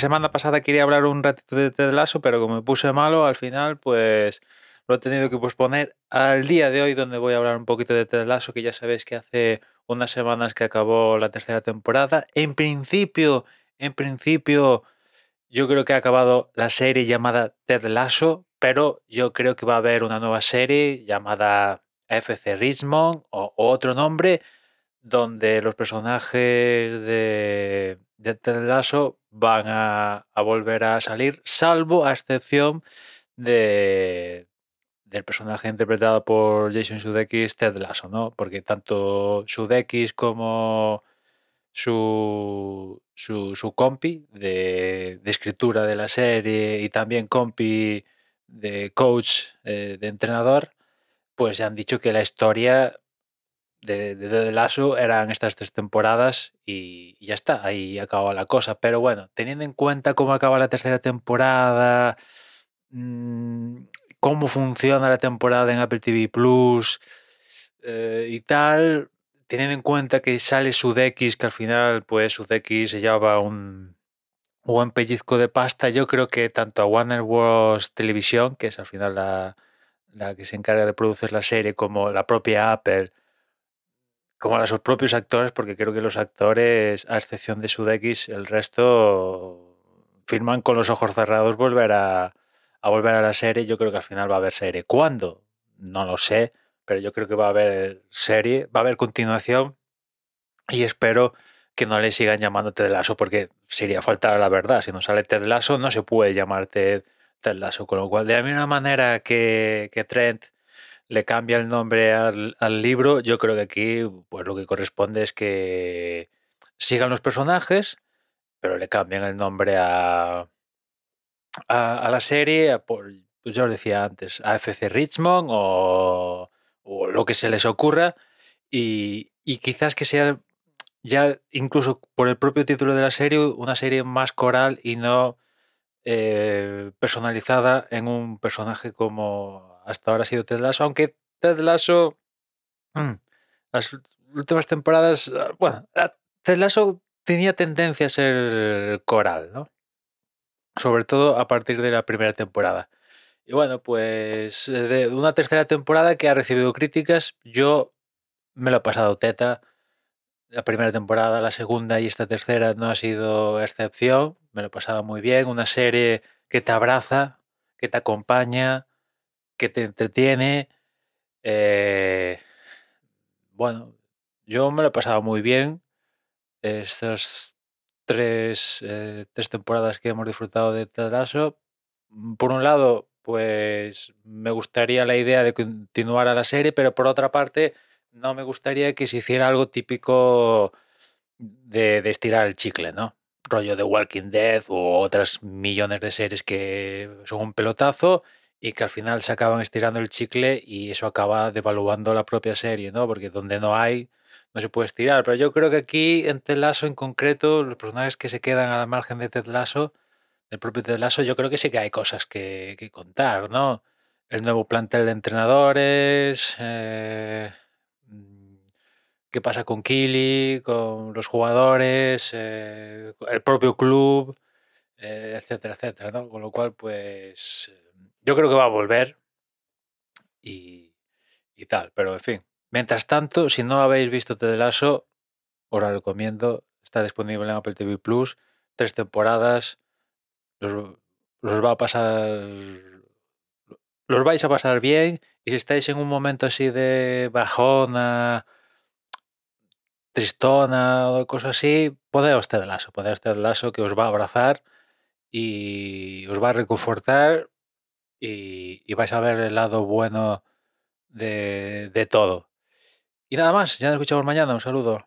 semana pasada quería hablar un ratito de Ted Lasso, pero como me puse malo, al final, pues lo he tenido que posponer al día de hoy, donde voy a hablar un poquito de Ted Lasso, que ya sabéis que hace unas semanas que acabó la tercera temporada. En principio, en principio, yo creo que ha acabado la serie llamada Ted Lasso, pero yo creo que va a haber una nueva serie llamada FC Richmond o otro nombre, donde los personajes de, de Ted Lasso van a, volver a salir, salvo a excepción de, del personaje interpretado por Jason Sudeikis, Ted Lasso, ¿no? Porque tanto Sudeikis como su, su, su compi de, escritura de la serie y también compi de coach, eh, de entrenador, pues han dicho que la historia de, de, eran estas tres temporadas y, ya está, ahí acaba la cosa. Pero bueno, teniendo en cuenta cómo acaba la tercera temporada, mmm, cómo funciona la temporada en Apple TV Plus eh, y tal, teniendo en cuenta que sale Sudeikis, que al final, pues Sudeikis se lleva un buen pellizco de pasta, yo creo que tanto a Warner Bros. Televisión, que es al final la, la que se encarga de producir la serie, como la propia Apple, como a sus propios actores, porque creo que los actores, a excepción de Sudeikis, el resto firman con los ojos cerrados volver a, volver a la serie. Yo creo que al final va a haber serie. ¿Cuándo? No lo sé, pero yo creo que va a haber serie, va a haber continuación y espero que no le sigan llamando Ted Lasso porque sería faltar a la verdad. Si no sale Ted Lasso, no se puede llamar Ted, Ted Lasso. Con lo cual, de la misma manera que, que Trent le cambia el nombre al, libro, yo creo que aquí pues lo que corresponde es que sigan los personajes, pero le cambian el nombre a, a, a la serie, por, pues ya os decía antes, a FC Richmond o, o lo que se les ocurra, y, y, quizás que sea ya incluso por el propio título de la serie, una serie más coral y no eh, personalizada en un personaje como hasta ahora ha sido Ted Lasso, aunque Ted Lasso, mmm, las últimas temporadas, bueno, Ted Lasso tenía tendencia a ser coral, ¿no? sobre todo a partir de la primera temporada. Y bueno, pues eh, de una tercera temporada que ha recibido críticas, yo me lo he pasado teta. La primera temporada, la segunda y esta tercera no ha sido excepción. Me lo he pasado muy bien. Una serie que te abraza, que te acompaña, que te entretiene. Eh, bueno, yo me lo he pasado muy bien. Estos tres, eh, tres temporadas que hemos disfrutado de Ted Lasso. Mm, por un lado, pues me gustaría la idea de continuar a la serie, pero por otra parte, no me gustaría que se hiciera algo típico de, de estirar el chicle, ¿no? Rollo de Walking Dead o otras millones de series que son un pelotazo y que al final se acaban estirando el chicle y eso acaba devaluando la propia serie, ¿no? Porque donde no hay, no se puede estirar. Pero yo creo que aquí, en Ted Lasso en concreto, los personajes que se quedan al margen de Ted Lasso, del propio Ted Lasso, yo creo que sí que hay cosas que, que contar, ¿no? El nuevo plantel de entrenadores, eh, qué pasa con Kili, con los jugadores, eh, el propio club, eh, etcétera, etcétera, ¿no? Con lo cual, pues, yo creo que va a volver y, tal, pero en fin. Mientras tanto, si no habéis visto Ted Lasso, os lo recomiendo. Está disponible en Apple TV Plus. Tres temporadas. Los, va a pasar. Los vais a pasar bien. Y si estáis en un momento así de bajona, tristona o cosas así, poneos Ted Lasso. Poneos Ted Lasso que os va a abrazar y os va a reconfortar. Y, vais a ver el lado bueno de, de todo. Y nada más, ya nos escuchamos mañana. Un saludo.